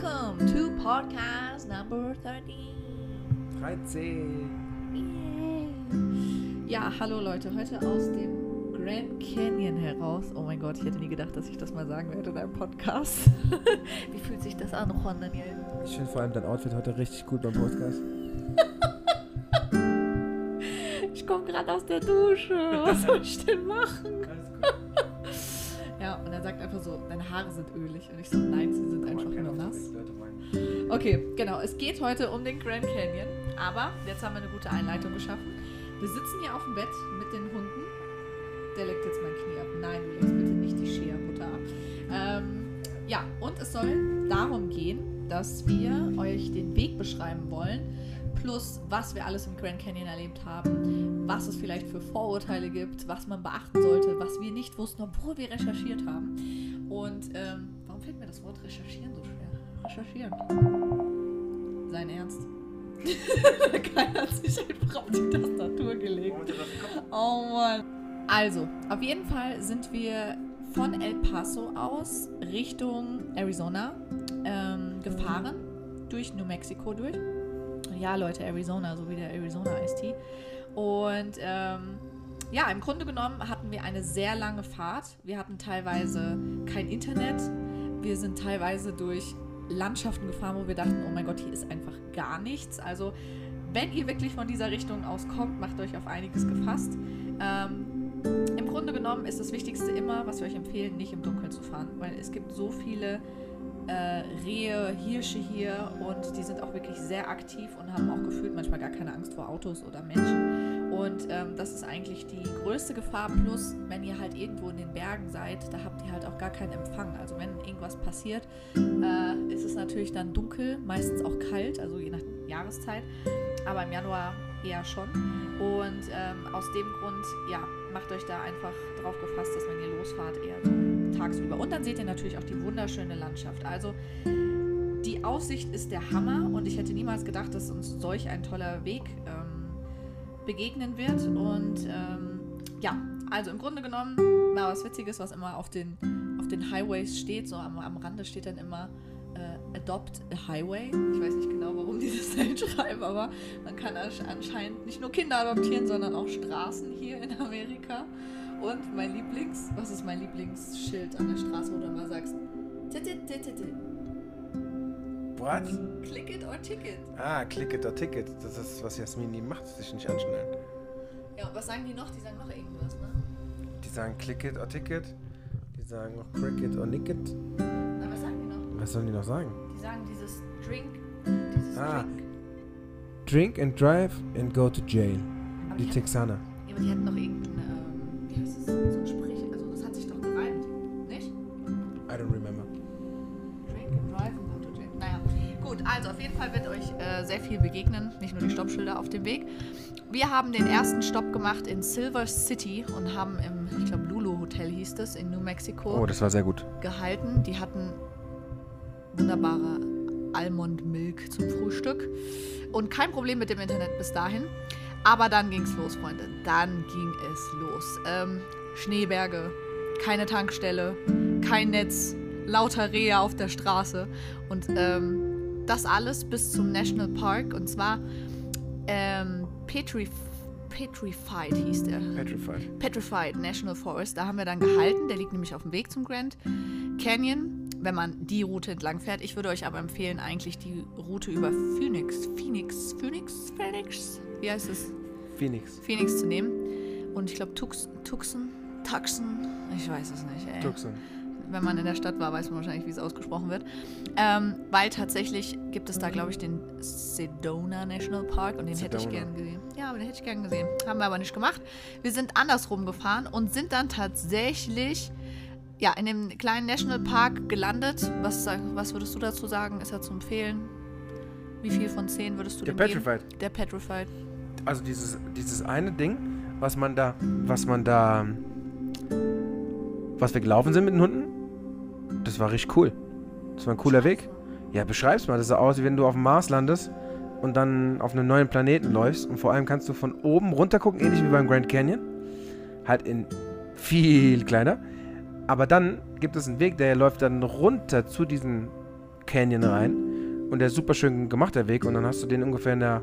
Welcome to podcast number 13. 13. Yay. Ja, hallo Leute, heute aus dem Grand Canyon heraus. Oh mein Gott, ich hätte nie gedacht, dass ich das mal sagen werde in einem Podcast. Wie fühlt sich das an, Juan Daniel? Ich finde vor allem dein Outfit heute richtig gut beim Podcast. Ich komme gerade aus der Dusche. Was soll ich denn machen? Einfach so, deine Haare sind ölig. Und ich so, nein, sie sind einfach nur nass. Okay, genau. Es geht heute um den Grand Canyon. Aber jetzt haben wir eine gute Einleitung geschaffen. Wir sitzen hier auf dem Bett mit den Hunden. Der leckt jetzt mein Knie ab. Nein, du legst bitte nicht die Shea-Butter ab. Ähm, ja, und es soll darum gehen, dass wir euch den Weg beschreiben wollen. Plus, was wir alles im Grand Canyon erlebt haben, was es vielleicht für Vorurteile gibt, was man beachten sollte, was wir nicht wussten, obwohl wir recherchiert haben. Und ähm, warum fällt mir das Wort recherchieren so schwer? Recherchieren. Sein Ernst. Keiner hat sich einfach auf die Tastatur gelegt. Oh Mann. Also, auf jeden Fall sind wir von El Paso aus Richtung Arizona ähm, gefahren. Durch New Mexico durch. Ja, Leute, Arizona, so wie der Arizona Ice-Tea. Und ähm, ja, im Grunde genommen hatten wir eine sehr lange Fahrt. Wir hatten teilweise kein Internet. Wir sind teilweise durch Landschaften gefahren, wo wir dachten, oh mein Gott, hier ist einfach gar nichts. Also, wenn ihr wirklich von dieser Richtung aus kommt, macht euch auf einiges gefasst. Ähm, Im Grunde genommen ist das Wichtigste immer, was wir euch empfehlen, nicht im Dunkeln zu fahren, weil es gibt so viele äh, Rehe, Hirsche hier und die sind auch wirklich sehr aktiv und haben auch gefühlt manchmal gar keine Angst vor Autos oder Menschen. Und ähm, das ist eigentlich die größte Gefahr. Plus, wenn ihr halt irgendwo in den Bergen seid, da habt ihr halt auch gar keinen Empfang. Also wenn irgendwas passiert, äh, ist es natürlich dann dunkel, meistens auch kalt, also je nach Jahreszeit. Aber im Januar eher schon. Und ähm, aus dem Grund, ja, macht euch da einfach drauf gefasst, dass wenn ihr losfahrt, eher so tagsüber. Und dann seht ihr natürlich auch die wunderschöne Landschaft. Also die Aussicht ist der Hammer und ich hätte niemals gedacht, dass uns solch ein toller Weg ähm, begegnen wird. Und ähm, ja, also im Grunde genommen war was Witziges, was immer auf den, auf den Highways steht. So am, am Rande steht dann immer äh, Adopt a Highway. Ich weiß nicht genau, warum die das da schreiben, aber man kann anscheinend nicht nur Kinder adoptieren, sondern auch Straßen hier in Amerika. Und mein Lieblings, was ist mein Lieblingsschild an der Straße, wo du immer sagst, What? Click it or ticket. Ah, click it or ticket. Das ist, was Jasmin nie macht, sich nicht anschnallen. Ja, was sagen die noch? Die sagen noch irgendwas, ne? Die sagen click it or ticket. Die sagen noch cricket or nicket. Na, was sagen die noch? Was sollen die noch sagen? Die sagen dieses Drink, dieses Ah. Drink. Drink and drive and go to jail. Aber Die die, Texaner. ja, aber die hätten noch irgendein, ähm, wie heißt das, Fall wird euch äh, sehr viel begegnen, nicht nur die Stoppschilder auf dem Weg. Wir haben den ersten Stopp gemacht in Silver City und haben im, ich glaube, Lulu Hotel hieß das, in New Mexico Oh, das war sehr gut. gehalten. Die hatten wunderbare Almond Milk zum Frühstück und kein Problem mit dem Internet bis dahin. Aber dann ging's los, Freunde. Dann ging es los. Ähm, Schneeberge, keine Tankstelle, kein Netz, lauter Rehe auf der Straße und ähm, das alles bis zum National Park und zwar ähm, Petrif Petrified hieß der. Petrified. Petrified National Forest. Da haben wir dann gehalten. Der liegt nämlich auf dem Weg zum Grand Canyon, wenn man die Route entlang fährt. Ich würde euch aber empfehlen, eigentlich die Route über Phoenix, Phoenix, Phoenix, Phoenix, wie heißt es? Phoenix. Phoenix zu nehmen. Und ich glaube Tux, Tucson, Tucson, ich weiß es nicht. Ey. Tucson. Wenn man in der Stadt war, weiß man wahrscheinlich, wie es ausgesprochen wird. Ähm, weil tatsächlich gibt es da, glaube ich, den Sedona National Park und den hätte ich Sedona. gern gesehen. Ja, aber den hätte ich gern gesehen. Haben wir aber nicht gemacht. Wir sind andersrum gefahren und sind dann tatsächlich ja, in dem kleinen Nationalpark gelandet. Was, was würdest du dazu sagen? Ist er zu empfehlen? Wie viel von zehn würdest du Der dem geben? Petrified. Der Petrified. Also dieses, dieses eine Ding, was man da, was man da, was wir gelaufen sind mit den Hunden, das war richtig cool. Das war ein cooler Weg. Ja, beschreib's mal. Das sah aus, wie wenn du auf dem Mars landest und dann auf einem neuen Planeten läufst. Und vor allem kannst du von oben runter gucken, ähnlich wie beim Grand Canyon. Halt in viel kleiner. Aber dann gibt es einen Weg, der läuft dann runter zu diesem Canyon rein. Und der ist super schön gemacht, der Weg. Und dann hast du den ungefähr in der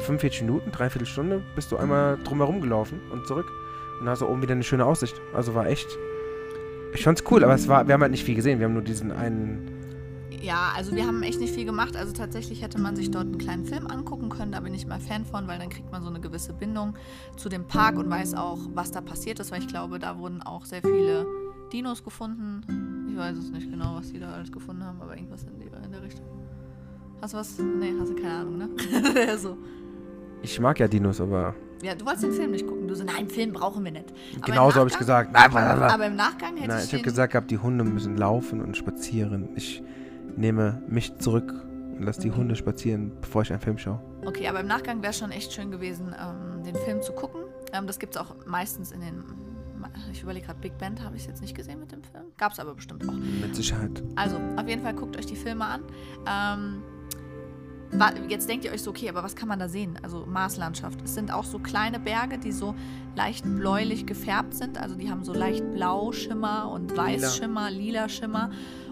45 Minuten, dreiviertel Stunde, bist du einmal drumherum gelaufen und zurück. Und dann hast du oben wieder eine schöne Aussicht. Also war echt. Ich fand's cool, aber es war, wir haben halt nicht viel gesehen. Wir haben nur diesen einen. Ja, also wir haben echt nicht viel gemacht. Also tatsächlich hätte man sich dort einen kleinen Film angucken können. Da bin ich mal Fan von, weil dann kriegt man so eine gewisse Bindung zu dem Park und weiß auch, was da passiert ist. Weil ich glaube, da wurden auch sehr viele Dinos gefunden. Ich weiß es nicht genau, was die da alles gefunden haben, aber irgendwas in, die, in der Richtung. Hast du was? Nee, hast du keine Ahnung, ne? so. Ich mag ja Dinos, aber. Ja, du wolltest den Film nicht gucken. Du so, nein, Film brauchen wir nicht. Genauso habe ich gesagt. Nein, aber im Nachgang hätte nein, ich. Ich habe gesagt gehabt, die Hunde müssen laufen und spazieren. Ich nehme mich zurück und lasse die Hunde spazieren, bevor ich einen Film schaue. Okay, aber im Nachgang wäre es schon echt schön gewesen, ähm, den Film zu gucken. Ähm, das gibt es auch meistens in den. Ich überlege gerade, Big Band habe ich jetzt nicht gesehen mit dem Film. Gab es aber bestimmt auch. Mit Sicherheit. Also, auf jeden Fall guckt euch die Filme an. Ähm, Jetzt denkt ihr euch so, okay, aber was kann man da sehen? Also Marslandschaft. Es sind auch so kleine Berge, die so leicht bläulich gefärbt sind. Also die haben so leicht Blauschimmer und Weißschimmer, lila Schimmer.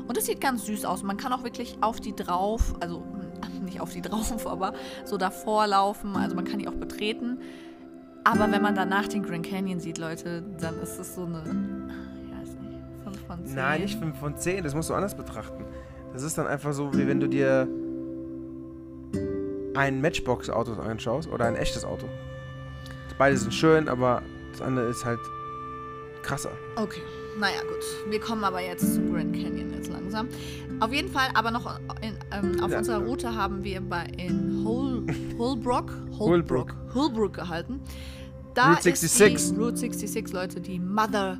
Und es sieht ganz süß aus. Man kann auch wirklich auf die drauf, also nicht auf die drauf, aber so davor laufen. Also man kann die auch betreten. Aber wenn man danach den Grand Canyon sieht, Leute, dann ist es so eine, ich weiß nicht, 5 von 10. Nein, nicht 5 von 10. Das musst du anders betrachten. Das ist dann einfach so, wie wenn du dir ein Matchbox-Auto anschaust oder ein echtes Auto. Beide sind schön, aber das andere ist halt krasser. Okay. Naja, gut. Wir kommen aber jetzt zum Grand Canyon jetzt langsam. Auf jeden Fall, aber noch in, ähm, auf ja, unserer Route haben wir bei in Hol, Holbrook, Holbrook, Holbrook gehalten. Da Route 66. Ist die, Route 66, Leute, die Mother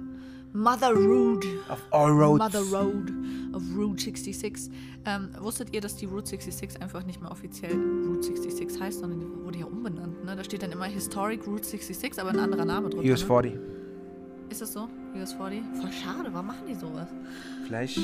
Mother Road. Of all roads. Mother Road of Route 66. Ähm, wusstet ihr, dass die Route 66 einfach nicht mehr offiziell Route 66 heißt, sondern die wurde ja umbenannt? Ne? Da steht dann immer Historic Route 66, aber ein anderer Name drunter. US 40. Ne? Ist das so? US 40? Voll schade, warum machen die sowas? Vielleicht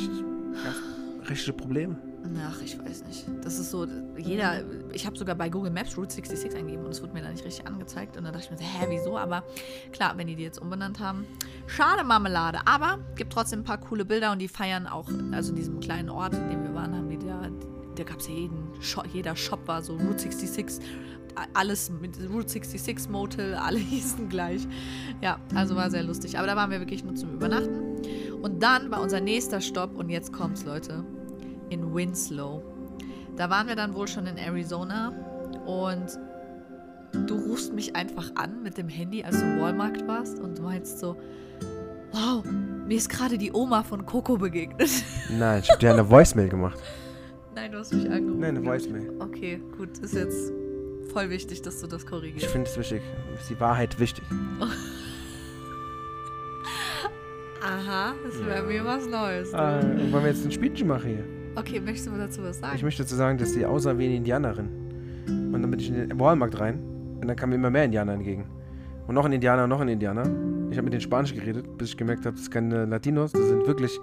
richtige Probleme. Ach, ich weiß nicht. Das ist so, jeder, ich habe sogar bei Google Maps Route 66 eingegeben und es wurde mir da nicht richtig angezeigt. Und dann dachte ich mir so, hä, wieso? Aber klar, wenn die die jetzt umbenannt haben. Schade Marmelade. Aber gibt trotzdem ein paar coole Bilder und die feiern auch, also in diesem kleinen Ort, in dem wir waren, haben die da, da gab es ja jeden, jeder Shop war so Route 66 alles mit Route 66 Motel, alle hießen gleich. Ja, also war sehr lustig. Aber da waren wir wirklich nur zum Übernachten. Und dann war unser nächster Stopp, und jetzt kommt's, Leute, in Winslow. Da waren wir dann wohl schon in Arizona und du rufst mich einfach an mit dem Handy, als du im Walmart warst und du meinst so, wow, mir ist gerade die Oma von Coco begegnet. Nein, ich habe dir eine Voicemail gemacht. Nein, du hast mich angerufen. Nein, eine Voicemail. Okay, gut, ist jetzt voll wichtig, dass du das korrigierst. Ich finde es wichtig. Ist die Wahrheit wichtig. Aha, das wäre ja. mir was Neues. Ah, wollen wir jetzt ein Spielchen machen hier? Okay, möchtest du dazu was sagen? Ich möchte dazu sagen, dass sie aussah wie eine Indianerin. Und dann bin ich in den Walmart rein und dann kamen immer mehr Indianer entgegen. Und noch ein Indianer und noch ein Indianer. Ich habe mit denen Spanisch geredet, bis ich gemerkt habe, das sind keine Latinos, das sind wirklich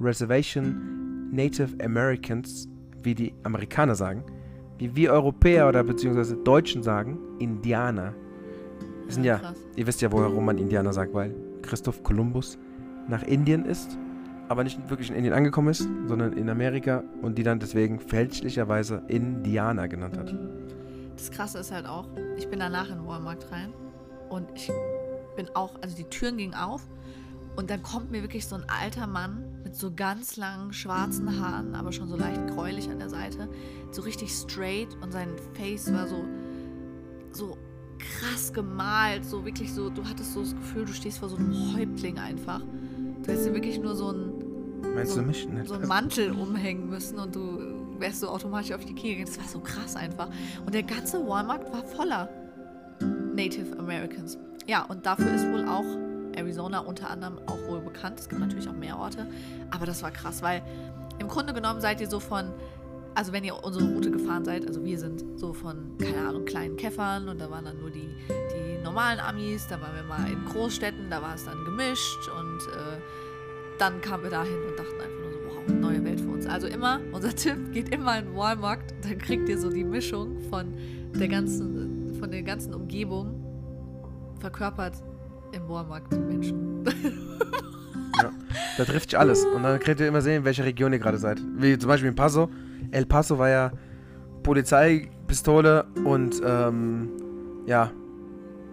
Reservation Native Americans, wie die Amerikaner sagen. Wie wir Europäer oder beziehungsweise Deutschen sagen, Indianer. Das sind ja, krass. ihr wisst ja, warum man Indianer sagt, weil Christoph Kolumbus nach Indien ist aber nicht wirklich in Indien angekommen ist, sondern in Amerika und die dann deswegen fälschlicherweise Indianer genannt hat. Das Krasse ist halt auch, ich bin danach in Walmart rein und ich bin auch, also die Türen gingen auf und dann kommt mir wirklich so ein alter Mann mit so ganz langen schwarzen Haaren, aber schon so leicht gräulich an der Seite, so richtig straight und sein Face war so, so krass gemalt, so wirklich so, du hattest so das Gefühl, du stehst vor so einem Häuptling einfach. Du hättest dir wirklich nur so ein Meinst so, du mich nicht? So einen Mantel umhängen müssen und du wärst so automatisch auf die Knie gegangen. Das war so krass einfach. Und der ganze Walmart war voller Native Americans. Ja, und dafür ist wohl auch Arizona unter anderem auch wohl bekannt. Es gibt natürlich auch mehr Orte. Aber das war krass, weil im Grunde genommen seid ihr so von, also wenn ihr unsere Route gefahren seid, also wir sind so von, keine Ahnung, kleinen Käffern und da waren dann nur die, die normalen Amis, da waren wir mal in Großstädten, da war es dann gemischt und äh, dann kamen wir dahin und dachten einfach nur so, wow, neue Welt für uns. Also immer, unser Tipp, geht immer in den Walmart, dann kriegt ihr so die Mischung von der ganzen, von der ganzen Umgebung verkörpert im Walmart Menschen. Ja. Da trifft sich alles. Und dann könnt ihr immer sehen, in welcher Region ihr gerade seid. Wie zum Beispiel in Paso. El Paso war ja Polizeipistole und ähm, ja,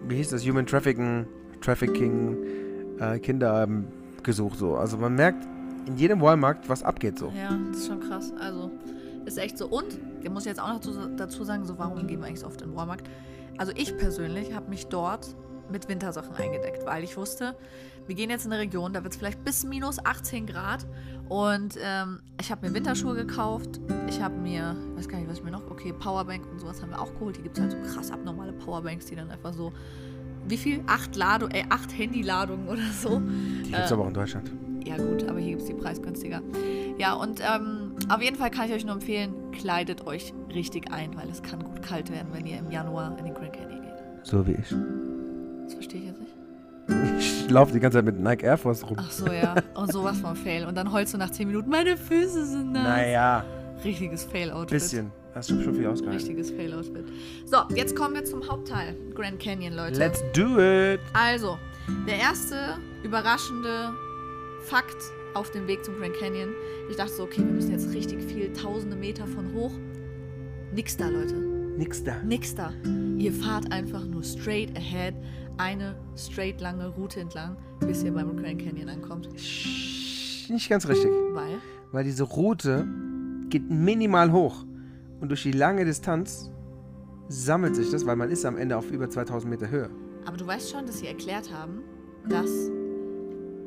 wie hieß das? Human Trafficking, Trafficking, äh, Kinder haben gesucht so. Also man merkt in jedem Walmart, was abgeht so. Ja, das ist schon krass. Also ist echt so. Und, ich muss jetzt auch noch dazu sagen, so warum gehen wir eigentlich so oft in den Walmart? Also ich persönlich habe mich dort mit Wintersachen eingedeckt, weil ich wusste, wir gehen jetzt in eine Region, da wird es vielleicht bis minus 18 Grad. Und ähm, ich habe mir Winterschuhe gekauft. Ich habe mir, weiß gar nicht, was ich mir noch, okay, Powerbank und sowas haben wir auch geholt. Die gibt es halt so krass abnormale Powerbanks, die dann einfach so, wie viel? Acht Ladung, äh, acht Handyladungen oder so. Die gibt es äh, aber auch in Deutschland. Ja gut, aber hier gibt es die preisgünstiger. Ja, und ähm, auf jeden Fall kann ich euch nur empfehlen, kleidet euch richtig ein, weil es kann gut kalt werden, wenn ihr im Januar in den Grand Canyon geht. So wie ich. Das verstehe ich jetzt nicht. Ich laufe die ganze Zeit mit Nike Air Force rum. Ach so, ja. Und sowas von Fail. Und dann heulst du nach 10 Minuten, meine Füße sind nass. Naja. Richtiges Fail-Outfit. Bisschen. Hast du schon viel ausgehalten. Richtiges Fail-Outfit. So, jetzt kommen wir zum Hauptteil. Grand Canyon, Leute. Let's do it. Also, der erste überraschende Fakt auf dem Weg zum Grand Canyon. Ich dachte so, okay, wir müssen jetzt richtig viel, tausende Meter von hoch. Nix da, Leute. Nix da. Nix da. Ihr fahrt einfach nur straight ahead eine straight lange Route entlang, bis ihr beim Grand Canyon ankommt. Nicht ganz richtig. Weil? Weil diese Route geht minimal hoch. Und durch die lange Distanz sammelt sich das, weil man ist am Ende auf über 2000 Meter Höhe. Aber du weißt schon, dass sie erklärt haben, dass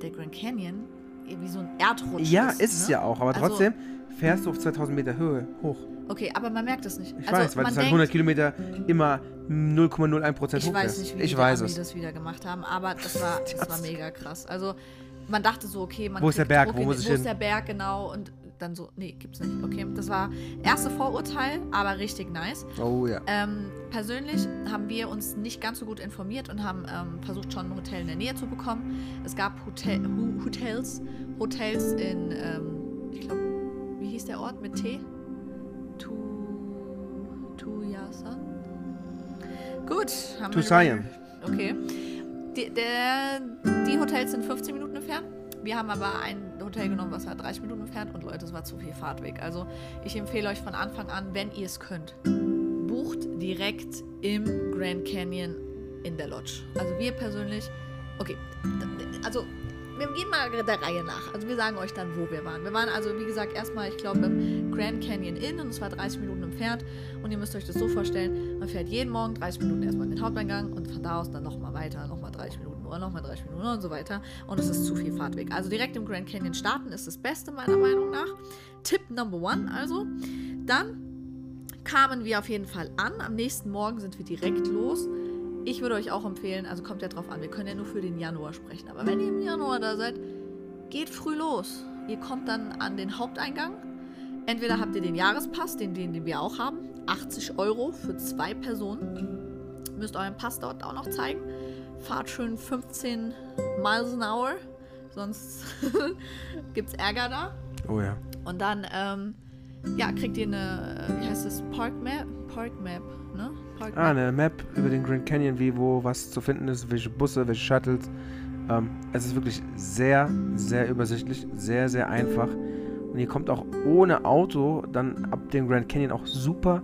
der Grand Canyon wie so ein Erdrutsch ja, ist. Ja, ist es ne? ja auch. Aber also, trotzdem fährst du auf 2000 Meter Höhe hoch. Okay, aber man merkt das nicht. Ich also, weiß, weil es halt 100 Kilometer immer 0,01 Prozent hoch Ich weiß nicht, wie ich die weiß Ami das wieder gemacht haben, aber das war, das war mega krass. Also man dachte so, okay, man Wo ist der Berg? Druck wo muss ich wo hin? ist der Berg genau und dann so, nee, gibt's nicht. Okay, das war erste Vorurteil, aber richtig nice. Oh ja. Ähm, persönlich haben wir uns nicht ganz so gut informiert und haben ähm, versucht, schon ein Hotel in der Nähe zu bekommen. Es gab Hotel, Hotels, Hotels in, ähm, ich glaube, wie hieß der Ort mit T? Tu, Tuyasan? Gut. Haben Tusayan. Okay. Die, der, die Hotels sind 15 Minuten entfernt. Wir haben aber ein Hotel genommen, was halt 30 Minuten entfernt und Leute, es war zu viel Fahrtweg. Also ich empfehle euch von Anfang an, wenn ihr es könnt, bucht direkt im Grand Canyon in der Lodge. Also wir persönlich, okay, also wir gehen mal der Reihe nach. Also wir sagen euch dann, wo wir waren. Wir waren also, wie gesagt, erstmal, ich glaube, im Grand Canyon Inn und es war 30 Minuten entfernt. Und ihr müsst euch das so vorstellen, man fährt jeden Morgen 30 Minuten erstmal in den Haupteingang und von da aus dann nochmal weiter, nochmal 30 Minuten oder nochmal 30 Minuten und so weiter. Und es ist zu viel Fahrtweg. Also direkt im Grand Canyon starten ist das Beste meiner Meinung nach. Tipp Number One also. Dann kamen wir auf jeden Fall an. Am nächsten Morgen sind wir direkt los ich würde euch auch empfehlen, also kommt ja drauf an, wir können ja nur für den Januar sprechen, aber wenn ihr im Januar da seid, geht früh los. Ihr kommt dann an den Haupteingang. Entweder habt ihr den Jahrespass, den, den, den wir auch haben, 80 Euro für zwei Personen. Müsst euren Pass dort auch noch zeigen. Fahrt schön 15 Miles an Hour, sonst gibt es Ärger da. Oh ja. Und dann, ähm, ja, kriegt ihr eine, wie heißt das, Park Map? Park Map, ne? Ah, eine Map über den Grand Canyon, wie wo was zu finden ist, welche Busse, welche Shuttles. Ähm, es ist wirklich sehr, sehr übersichtlich, sehr, sehr einfach. Und ihr kommt auch ohne Auto dann ab dem Grand Canyon auch super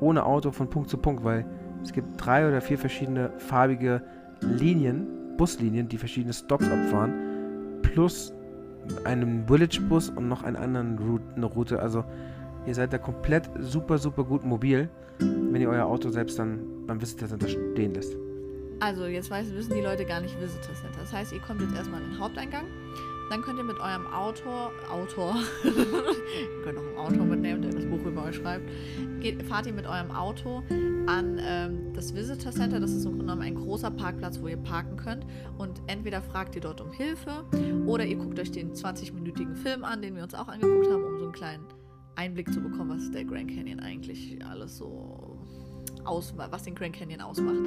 ohne Auto von Punkt zu Punkt, weil es gibt drei oder vier verschiedene farbige Linien, Buslinien, die verschiedene Stops abfahren, plus einen Village-Bus und noch einen anderen Route, eine Route. Also ihr seid da komplett super, super gut mobil wenn ihr euer Auto selbst dann beim Visitor Center stehen lässt. Also, jetzt weiß, wissen die Leute gar nicht Visitor Center. Das heißt, ihr kommt jetzt erstmal in den Haupteingang. Dann könnt ihr mit eurem Autor, Autor, ihr könnt auch ein Autor mitnehmen, der das Buch über euch schreibt, geht, fahrt ihr mit eurem Auto an ähm, das Visitor Center. Das ist im Grunde genommen ein großer Parkplatz, wo ihr parken könnt. Und entweder fragt ihr dort um Hilfe oder ihr guckt euch den 20-minütigen Film an, den wir uns auch angeguckt haben, um so einen kleinen Einblick zu bekommen, was der Grand Canyon eigentlich alles so aus, was den Grand Canyon ausmacht.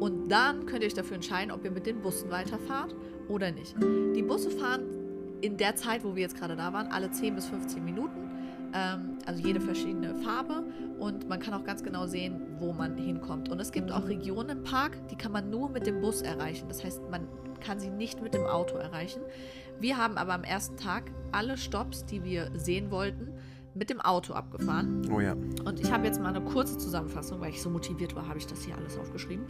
Und dann könnt ihr euch dafür entscheiden, ob ihr mit den Bussen weiterfahrt oder nicht. Die Busse fahren in der Zeit, wo wir jetzt gerade da waren, alle 10 bis 15 Minuten. Ähm, also jede verschiedene Farbe und man kann auch ganz genau sehen, wo man hinkommt. Und es gibt auch Regionen im Park, die kann man nur mit dem Bus erreichen. Das heißt, man kann sie nicht mit dem Auto erreichen. Wir haben aber am ersten Tag alle Stops, die wir sehen wollten, mit dem Auto abgefahren. Oh ja. Und ich habe jetzt mal eine kurze Zusammenfassung, weil ich so motiviert war, habe ich das hier alles aufgeschrieben.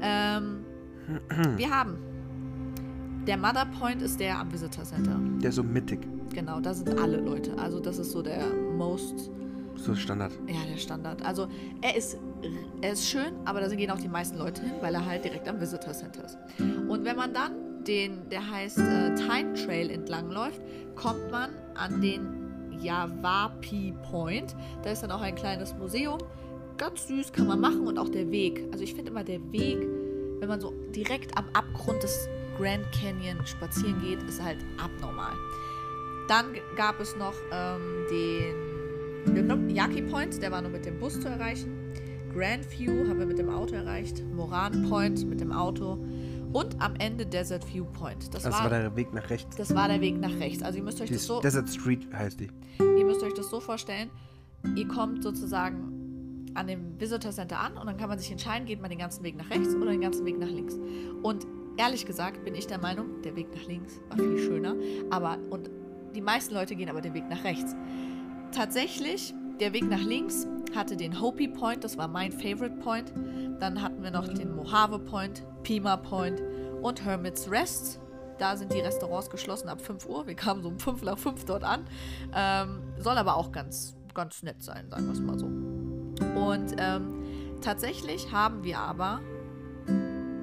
Ähm, wir haben der Mother Point ist der am Visitor Center. Der ist so mittig. Genau, da sind alle Leute. Also das ist so der most. So Standard. Ja, der Standard. Also er ist, er ist schön, aber da gehen auch die meisten Leute hin, weil er halt direkt am Visitor Center ist. Und wenn man dann den, der heißt äh, Time Trail entlang läuft, kommt man an den Yavapi Point. Da ist dann auch ein kleines Museum. Ganz süß kann man machen und auch der Weg. Also ich finde immer der Weg, wenn man so direkt am Abgrund des Grand Canyon spazieren geht, ist halt abnormal. Dann gab es noch ähm, den Yaki Point, der war nur mit dem Bus zu erreichen. Grand View haben wir mit dem Auto erreicht. Moran Point mit dem Auto. Und am Ende Desert View Point. Das, das war, war, der Weg nach rechts. Das war der Weg nach rechts. Also ihr müsst euch die das so. Desert Street heißt die. Ihr müsst euch das so vorstellen. Ihr kommt sozusagen an dem Visitor Center an und dann kann man sich entscheiden, geht man den ganzen Weg nach rechts oder den ganzen Weg nach links. Und ehrlich gesagt bin ich der Meinung, der Weg nach links war viel schöner. Aber und die meisten Leute gehen aber den Weg nach rechts. Tatsächlich, der Weg nach links hatte den Hopi Point, das war mein Favorite Point. Dann hatten wir noch den Mojave Point, Pima Point und Hermit's Rest. Da sind die Restaurants geschlossen ab 5 Uhr. Wir kamen so um 5 nach 5 dort an. Ähm, soll aber auch ganz, ganz nett sein, sagen wir es mal so. Und ähm, tatsächlich haben wir aber,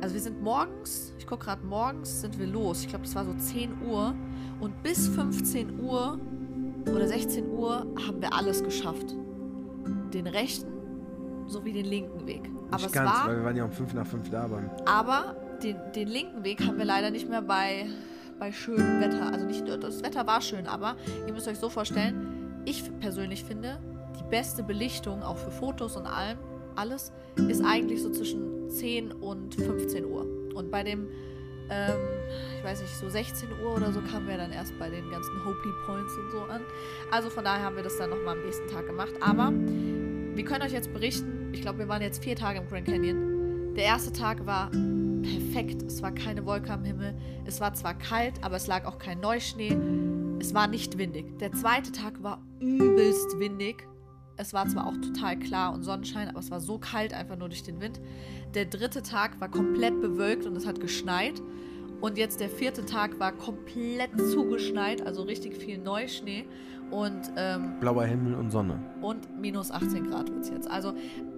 also wir sind morgens, ich gucke gerade morgens, sind wir los. Ich glaube, das war so 10 Uhr. Und bis 15 Uhr oder 16 Uhr haben wir alles geschafft. Den rechten sowie den linken Weg. Aber nicht ganz, war, weil wir waren ja um 5 nach 5 da. Aber, aber den, den linken Weg haben wir leider nicht mehr bei, bei schönem Wetter. Also nicht das Wetter war schön, aber ihr müsst euch so vorstellen, ich persönlich finde, die beste Belichtung, auch für Fotos und allem, alles, ist eigentlich so zwischen 10 und 15 Uhr. Und bei dem ähm, ich weiß nicht, so 16 Uhr oder so kamen wir dann erst bei den ganzen Hopi Points und so an. Also von daher haben wir das dann nochmal am nächsten Tag gemacht. Aber wir können euch jetzt berichten, ich glaube, wir waren jetzt vier Tage im Grand Canyon. Der erste Tag war perfekt. Es war keine Wolke am Himmel. Es war zwar kalt, aber es lag auch kein Neuschnee. Es war nicht windig. Der zweite Tag war übelst windig. Es war zwar auch total klar und Sonnenschein, aber es war so kalt einfach nur durch den Wind. Der dritte Tag war komplett bewölkt und es hat geschneit. Und jetzt der vierte Tag war komplett zugeschneit, also richtig viel Neuschnee. Und, ähm, Blauer Himmel und Sonne. Und minus 18 Grad wird es jetzt. Also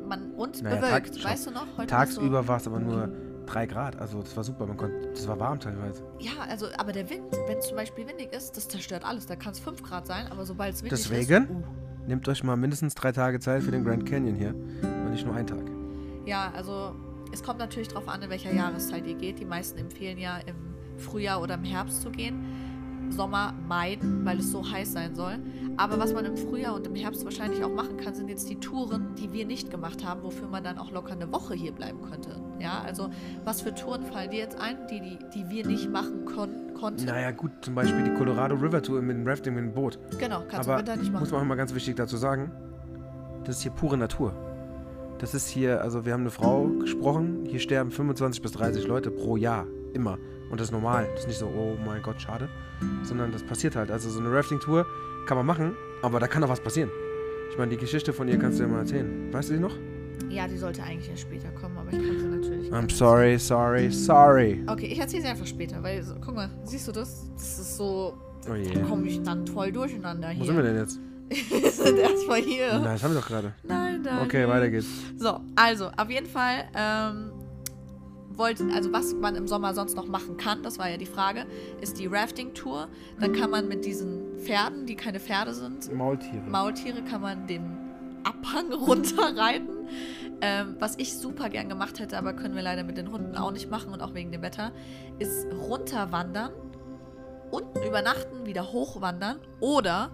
man und naja, bewölkt, Tag, weißt du noch? Heute tagsüber so, war es aber nur 3 Grad. Also das war super. Man konnte, das war warm teilweise. Ja, also aber der Wind, wenn es zum Beispiel windig ist, das zerstört alles. Da kann es 5 Grad sein, aber sobald es windig Deswegen, ist. Deswegen uh. nehmt euch mal mindestens drei Tage Zeit für den Grand Canyon hier. Und nicht nur einen Tag. Ja, also es kommt natürlich darauf an, in welcher Jahreszeit ihr geht. Die meisten empfehlen ja im Frühjahr oder im Herbst zu gehen. Sommer meiden, weil es so heiß sein soll. Aber was man im Frühjahr und im Herbst wahrscheinlich auch machen kann, sind jetzt die Touren, die wir nicht gemacht haben, wofür man dann auch locker eine Woche hier bleiben könnte. Ja, also was für Touren fallen dir jetzt ein, die, die, die wir nicht machen kon konnten? Naja, gut, zum Beispiel die Colorado River Tour mit dem Rafting mit dem Boot. Genau, kannst Aber du Winter nicht machen. Muss man auch mal ganz wichtig dazu sagen, das ist hier pure Natur. Das ist hier, also wir haben eine Frau gesprochen, hier sterben 25 bis 30 Leute pro Jahr. Immer. Und das ist normal. Das ist nicht so, oh mein Gott, schade. Sondern das passiert halt. Also so eine Rafting-Tour kann man machen, aber da kann auch was passieren. Ich meine, die Geschichte von ihr kannst du ja mal erzählen. Weißt du die noch? Ja, die sollte eigentlich erst später kommen, aber ich kann sie natürlich nicht. I'm sorry, sorry, sorry. Okay, ich erzähle sie einfach später, weil, so, guck mal, siehst du das? Das ist so. Oh je. Da komme ich dann voll durcheinander hier. Wo sind wir denn jetzt? Wir sind erstmal hier. Nein, das haben wir doch gerade. Nein, nein. Okay, weiter geht's. So, also, auf jeden Fall, ähm, wollte, also was man im Sommer sonst noch machen kann, das war ja die Frage, ist die Rafting-Tour. Dann kann man mit diesen Pferden, die keine Pferde sind, Maultiere, Maultiere kann man den Abhang runterreiten. Ähm, was ich super gern gemacht hätte, aber können wir leider mit den Hunden auch nicht machen und auch wegen dem Wetter, ist runterwandern, unten übernachten, wieder hochwandern oder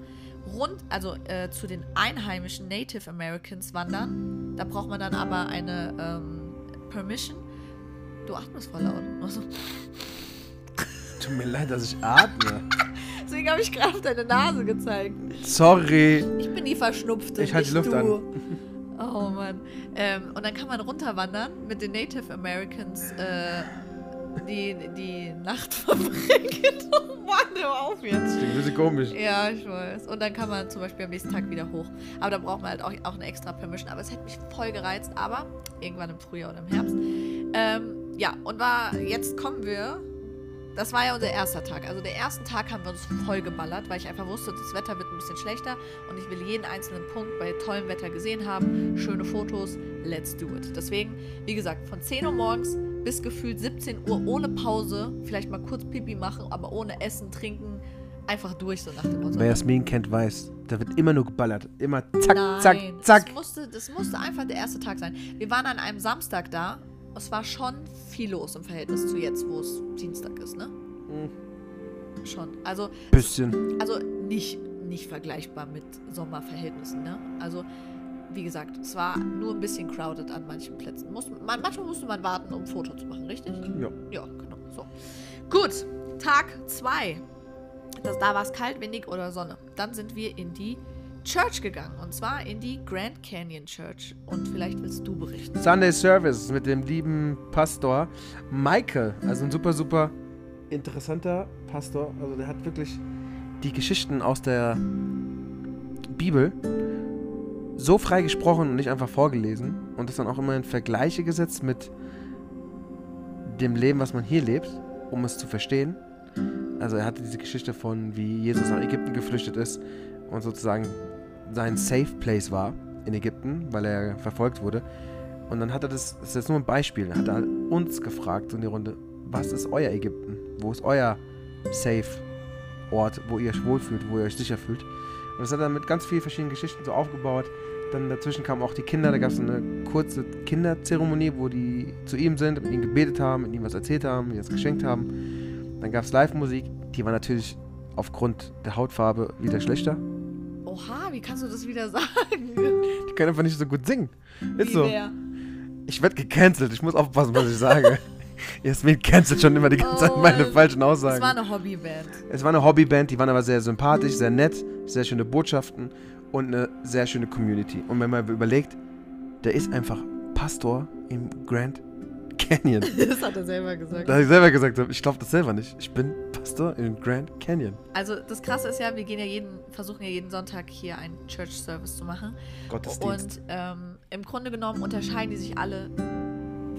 rund, also äh, zu den einheimischen Native Americans wandern. Da braucht man dann aber eine ähm, Permission. Du atmest voll laut. Also. Tut mir leid, dass ich atme. Deswegen habe ich gerade auf deine Nase gezeigt. Sorry. Ich bin die Verschnupfte. Ich halte die Luft du. an. Oh Mann. Ähm, und dann kann man runterwandern mit den Native Americans, äh, die die Nacht verbringen. oh Mann, hör auf jetzt. Das klingt ein bisschen komisch. Ja, ich weiß. Und dann kann man zum Beispiel am nächsten Tag wieder hoch. Aber da braucht man halt auch, auch eine extra Permission. Aber es hätte mich voll gereizt. Aber irgendwann im Frühjahr oder im Herbst. Ähm, ja, und war, jetzt kommen wir. Das war ja unser erster Tag. Also den ersten Tag haben wir uns voll geballert, weil ich einfach wusste, das Wetter wird ein bisschen schlechter und ich will jeden einzelnen Punkt bei tollem Wetter gesehen haben. Schöne Fotos, let's do it. Deswegen, wie gesagt, von 10 Uhr morgens bis gefühlt 17 Uhr ohne Pause, vielleicht mal kurz Pipi machen, aber ohne Essen, trinken, einfach durch, so nach dem Motto. Wer Jasmin kennt, weiß, da wird immer nur geballert. Immer zack, Nein, zack, zack. Das musste, das musste einfach der erste Tag sein. Wir waren an einem Samstag da. Es war schon viel los im Verhältnis zu jetzt, wo es Dienstag ist, ne? Schon. Also, Bisschen. also nicht, nicht vergleichbar mit Sommerverhältnissen, ne? Also, wie gesagt, es war nur ein bisschen crowded an manchen Plätzen. Muss, man, manchmal musste man warten, um ein Foto zu machen, richtig? Ja. Ja, genau. So. Gut, Tag 2. Da war es kalt, windig oder Sonne. Dann sind wir in die Church gegangen. Und zwar in die Grand Canyon Church. Und vielleicht willst du berichten. Sunday Service mit dem lieben Pastor Michael. Also ein super, super interessanter Pastor. Also der hat wirklich die Geschichten aus der Bibel so frei gesprochen und nicht einfach vorgelesen. Und das dann auch immer in Vergleiche gesetzt mit dem Leben, was man hier lebt, um es zu verstehen. Also er hatte diese Geschichte von, wie Jesus nach Ägypten geflüchtet ist und sozusagen sein Safe Place war in Ägypten, weil er verfolgt wurde. Und dann hat er das, das ist jetzt nur ein Beispiel, hat er uns gefragt in die Runde, was ist euer Ägypten? Wo ist euer Safe Ort, wo ihr euch wohlfühlt, wo ihr euch sicher fühlt? Und das hat er mit ganz vielen verschiedenen Geschichten so aufgebaut. Dann dazwischen kamen auch die Kinder, da gab es eine kurze Kinderzeremonie, wo die zu ihm sind, mit ihm gebetet haben, mit ihm was erzählt haben, ihm was geschenkt haben. Dann gab es Live-Musik, die war natürlich aufgrund der Hautfarbe wieder schlechter. Oha, wie kannst du das wieder sagen? Die können einfach nicht so gut singen. Ist Wie so. wer? Ich werde gecancelt, ich muss aufpassen, was ich sage. Jasmin cancelt schon immer die ganze Zeit Oh, meine falschen Aussagen. war eine Hobbyband. Es war eine Hobbyband, die waren aber sehr sympathisch, sehr nett, sehr schöne Botschaften und eine sehr schöne Community. Und wenn man überlegt, der ist einfach Pastor im Grand Canyon. Das hat er selber gesagt. Da habe ich selber gesagt, ich glaube das selber nicht. Ich bin Pastor im Grand Canyon. Also das Krasse ist ja, wir gehen ja jeden, versuchen ja jeden Sonntag hier einen Church Service zu machen. Gottesdienst. Und ähm, im Grunde genommen unterscheiden die sich alle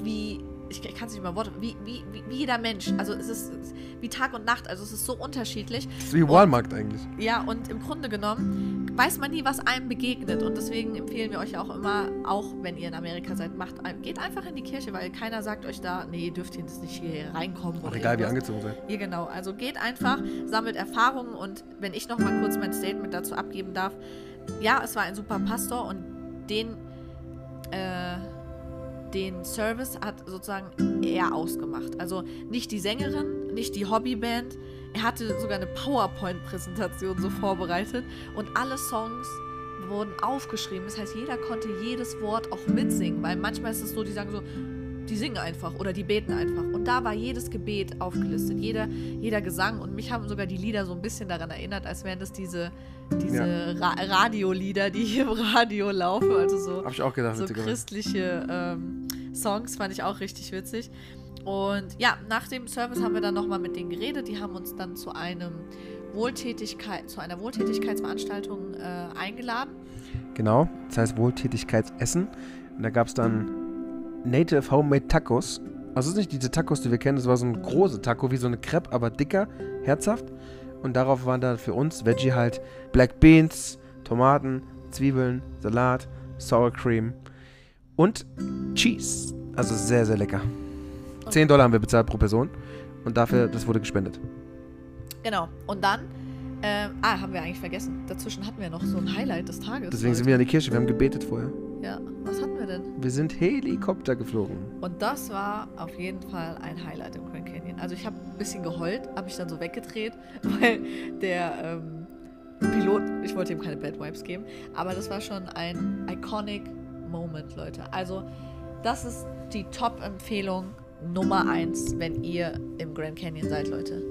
wie, ich kann es nicht mal Worte, wie, wie, wie, wie jeder Mensch. Also es ist wie Tag und Nacht, also es ist so unterschiedlich. das ist wie Walmart eigentlich. Ja, und im Grunde genommen weiß man nie, was einem begegnet. Und deswegen empfehlen wir euch auch immer, auch wenn ihr in Amerika seid, macht, geht einfach in die Kirche, weil keiner sagt euch da, nee, ihr dürft jetzt nicht hier reinkommen. Auch egal, wie irgendwas. angezogen seid. Ja, genau. Also geht einfach, sammelt Erfahrungen und wenn ich noch mal kurz mein Statement dazu abgeben darf. Ja, es war ein super Pastor und den, den Service hat sozusagen er ausgemacht. Also nicht die Sängerin, nicht die Hobbyband. Er hatte sogar eine PowerPoint-Präsentation so vorbereitet und alle Songs wurden aufgeschrieben. Das heißt, jeder konnte jedes Wort auch mitsingen, weil manchmal ist es so, die sagen so, die singen einfach oder die beten einfach. Und da war jedes Gebet aufgelistet, jeder, jeder Gesang. Und mich haben sogar die Lieder so ein bisschen daran erinnert, als wären das diese, diese Ra Radiolieder, die hier im Radio laufen. Also so, Hab ich auch gedacht, so christliche ähm, Songs fand ich auch richtig witzig. Und ja, nach dem Service haben wir dann nochmal mit denen geredet. Die haben uns dann zu einem Wohltätigkeit, zu einer Wohltätigkeitsveranstaltung äh, eingeladen. Genau, das heißt Wohltätigkeitsessen. Und da gab es dann Native Homemade Tacos. Also es ist nicht diese Tacos, die wir kennen, das war so ein großer Taco, wie so eine Crepe, aber dicker, herzhaft. Und darauf waren dann für uns Veggie halt Black Beans, Tomaten, Zwiebeln, Salat, Sour Cream und Cheese. Also sehr, sehr lecker. 10 Dollar haben wir bezahlt pro Person. Und dafür, das wurde gespendet. Genau. Und dann, ähm, ah, haben wir eigentlich vergessen. Dazwischen hatten wir noch so ein Highlight des Tages. Deswegen sind wir in die Kirche, wir haben gebetet vorher. Ja, was hatten wir denn? Wir sind Helikopter geflogen. Und das war auf jeden Fall ein Highlight im Grand Canyon. Also ich habe ein bisschen geheult, habe mich dann so weggedreht, weil der ähm, Pilot, ich wollte ihm keine Bad Vibes geben, aber das war schon ein iconic Moment, Leute. Also das ist die Top-Empfehlung Nummer eins, wenn ihr im Grand Canyon seid, Leute.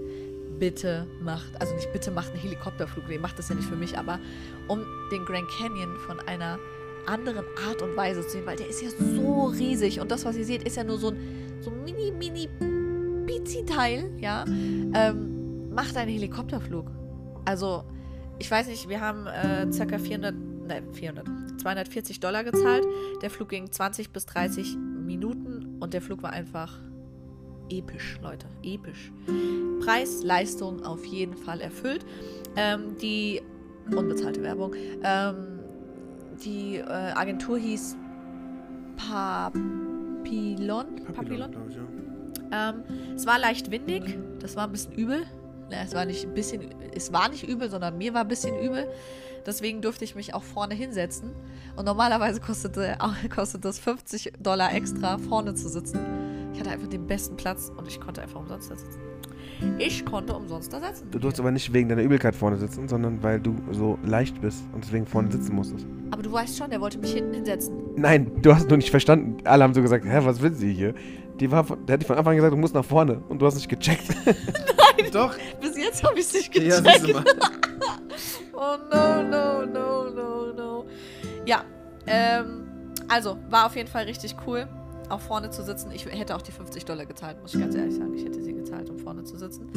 bitte macht, also nicht bitte macht einen Helikopterflug, nee, macht das ja nicht für mich, aber um den Grand Canyon von einer anderen Art und Weise zu sehen, weil der ist ja so riesig und das, was ihr seht, ist ja nur so ein, so mini, mini, bizi Teil, ja, ähm, macht einen Helikopterflug. Also, ich weiß nicht, wir haben äh, ca. 400, nein, 400, 240 Dollar gezahlt. Der Flug ging 20 bis 30 Minuten und der Flug war einfach episch, Leute, episch. Preis, Leistung auf jeden Fall erfüllt. Ähm, die unbezahlte Werbung. Ähm, die äh, Agentur hieß Papillon. Papillon? Ja. Ähm, es war leicht windig, das war ein bisschen übel. Ja, es war nicht ein bisschen, es war nicht übel, sondern mir war ein bisschen übel. Deswegen durfte ich mich auch vorne hinsetzen. Und normalerweise kostete, kostet das 50 Dollar extra, vorne zu sitzen. Ich hatte einfach den besten Platz und ich konnte einfach umsonst da sitzen. Ich konnte umsonst da sitzen. Du durfst aber nicht wegen deiner Übelkeit vorne sitzen, sondern weil du so leicht bist und deswegen vorne sitzen musstest. Aber du weißt schon, der wollte mich hinten hinsetzen. Nein, du hast nur nicht verstanden. Alle haben so gesagt, hä, was will sie hier? Die war der hat von Anfang an gesagt, du musst nach vorne und du hast nicht gecheckt. Nein, doch. Bis jetzt habe ich es nicht gecheckt. Ja, siehst du mal. oh no, no, no, no, no. Ja, ähm, also war auf jeden Fall richtig cool auch vorne zu sitzen. Ich hätte auch die 50 Dollar gezahlt, muss ich ganz ehrlich sagen. Ich hätte sie gezahlt, um vorne zu sitzen.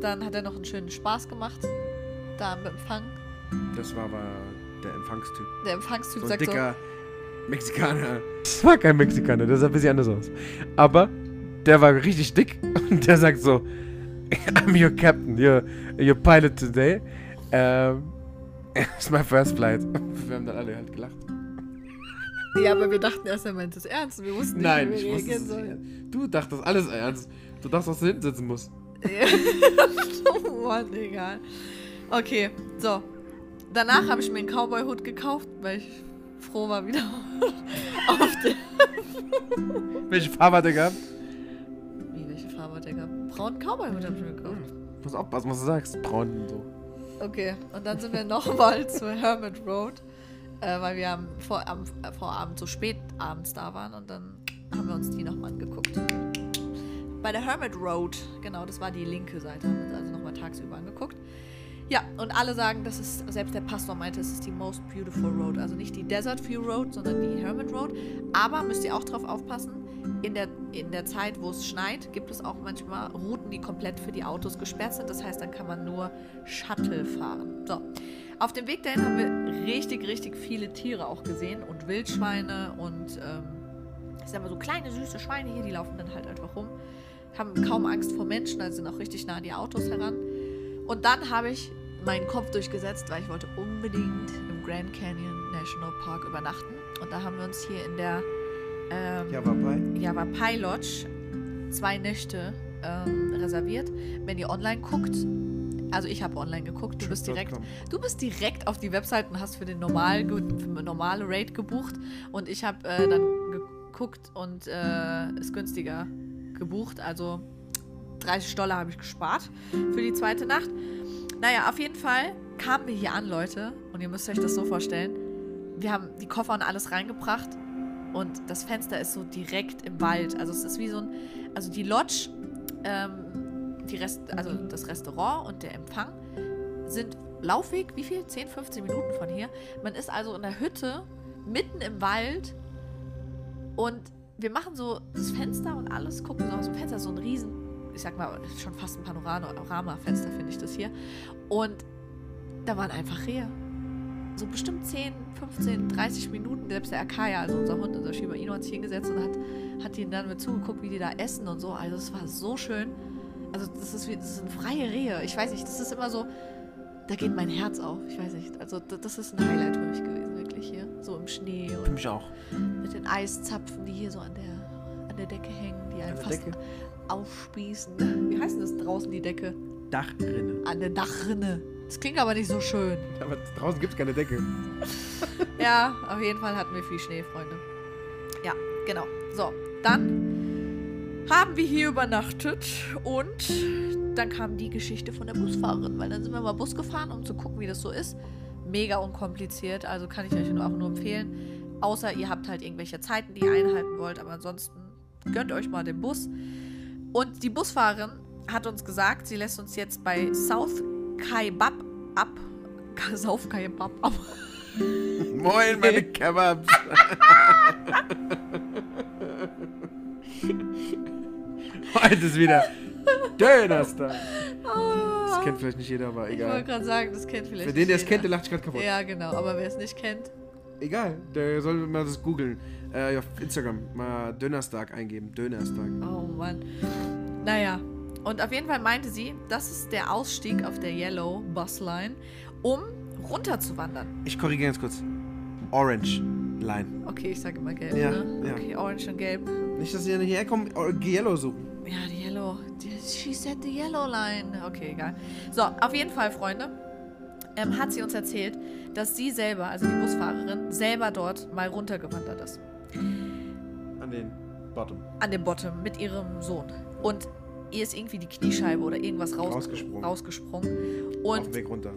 Dann hat er noch einen schönen Spaß gemacht. Da im Empfang. Das war aber der Empfangstyp. Der Empfangstyp so sagt dicker so, Mexikaner. Das war kein Mexikaner, der sah ein bisschen anders aus. Aber der war richtig dick und der sagt so: I'm your captain, your, your pilot today. Um, it's my first flight. Wir haben dann alle halt gelacht. Ja, aber wir dachten erst, er meint es ernst. Wir wussten nicht, Nein, wie wir reagieren sollen. Du dachtest alles ernst. Du dachtest, dass du hinten sitzen musst. oh Mann, egal. Okay, so. Danach habe ich mir einen Cowboy-Hut gekauft, weil ich froh war wieder auf den. Welche Farbe hat der gehabt? Wie, welche Farbe hat der gehabt? Braunen Cowboy-Hut habe ich mir gekauft. Hm. Pass auf, was du sagst. Braun und so. Okay, und dann sind wir nochmal zur Hermit Road äh, weil wir am, vor, am äh, Vorabend so spät abends da waren und dann haben wir uns die nochmal angeguckt. Bei der Hermit Road, genau, das war die linke Seite, haben wir uns also nochmal tagsüber angeguckt. Ja, und alle sagen, das ist, selbst der Pastor meinte, es ist die most beautiful road. Also nicht die Desert View Road, sondern die Hermit Road. Aber müsst ihr auch drauf aufpassen, in der, in der Zeit, wo es schneit, gibt es auch manchmal Routen, die komplett für die Autos gesperrt sind. Das heißt, dann kann man nur Shuttle fahren. So. Auf dem Weg dahin haben wir richtig, richtig viele Tiere auch gesehen und Wildschweine und ähm, ich sag mal so kleine süße Schweine hier, die laufen dann halt einfach rum. Haben kaum Angst vor Menschen, also sind auch richtig nah an die Autos heran. Und dann habe ich meinen Kopf durchgesetzt, weil ich wollte unbedingt im Grand Canyon National Park übernachten. Und da haben wir uns hier in der ähm. Yavapai Lodge zwei Nächte ähm, reserviert. Wenn ihr online guckt, also ich habe online geguckt, du bist direkt, du bist direkt auf die Website und hast für den normal, normale Rate gebucht und ich habe äh, dann geguckt und äh, ist günstiger gebucht, also 30 Dollar habe ich gespart für die zweite Nacht. Naja, auf jeden Fall kamen wir hier an, Leute, und ihr müsst euch das so vorstellen. Wir haben die Koffer und alles reingebracht und das Fenster ist so direkt im Wald. Also es ist wie so ein, also die Lodge ähm, die Rest, also das Restaurant und der Empfang sind Laufweg, wie viel? 10, 15 Minuten von hier. Man ist also in der Hütte, mitten im Wald und wir machen so das Fenster und alles, gucken so aus dem Fenster, so ein riesen, ich sag mal, schon fast ein Panorama-Fenster finde ich das hier. Und da waren einfach Rehe. So bestimmt 10, 15, 30 Minuten, selbst der Akaya, also unser Hund, unser Shiba Inu, hat sich hingesetzt und hat, hat ihnen dann mit zugeguckt, wie die da essen und so. Also es war so schön. Also das ist wie, das sind freie Rehe. Ich weiß nicht, das ist immer so, da geht mein Herz auf. Ich weiß nicht. Also das ist ein Highlight für mich gewesen, wirklich hier. So im Schnee. Und für mich auch. Mit den Eiszapfen, die hier so an der, an der Decke hängen, die einen fast Decke? aufspießen. Wie heißt denn das draußen, die Decke? Dachrinne. An der Dachrinne. Das klingt aber nicht so schön. Aber draußen gibt es keine Decke. ja, auf jeden Fall hatten wir viel Schnee, Freunde. Ja, genau. So, dann haben wir hier übernachtet und dann kam die Geschichte von der Busfahrerin, weil dann sind wir mal Bus gefahren, um zu gucken, wie das so ist. Mega unkompliziert, also kann ich euch auch nur empfehlen. Außer ihr habt halt irgendwelche Zeiten, die ihr einhalten wollt, aber ansonsten gönnt euch mal den Bus. Und die Busfahrerin hat uns gesagt, sie lässt uns jetzt bei South Kaibab ab. South Kaibab ab. Moin, meine Kebabs. Heute ist wieder Dönerstag. Das kennt vielleicht nicht jeder, aber Ich egal. wollte gerade sagen, das kennt vielleicht Für den, der es kennt, der jeder. lacht sich gerade kaputt. Ja, genau, aber wer es nicht kennt, Egal, der soll mal das googeln. Äh, auf Instagram mal Dönerstag eingeben. Dönerstag. oh Mann. Naja, und auf jeden Fall meinte sie, das ist der Ausstieg auf der Yellow Bus Line, um runterzuwandern. Ich korrigiere ganz kurz. Orange Line. Okay, ich sage immer gelb, Ja, ne? ja. Okay, orange und gelb. Nicht, dass sie hierher kommen, Yellow suchen. Ja, die Yellow. Die, she said the Yellow Line. Okay, egal. So, auf jeden Fall, Freunde, ähm, hat sie uns erzählt, dass sie selber, also die Busfahrerin, selber dort mal runtergewandert ist. An den Bottom. An dem Bottom mit ihrem Sohn. Und ihr ist irgendwie die Kniescheibe oder irgendwas raus, Rausgesprungen. rausgesprungen. Auf Und dem Weg runter.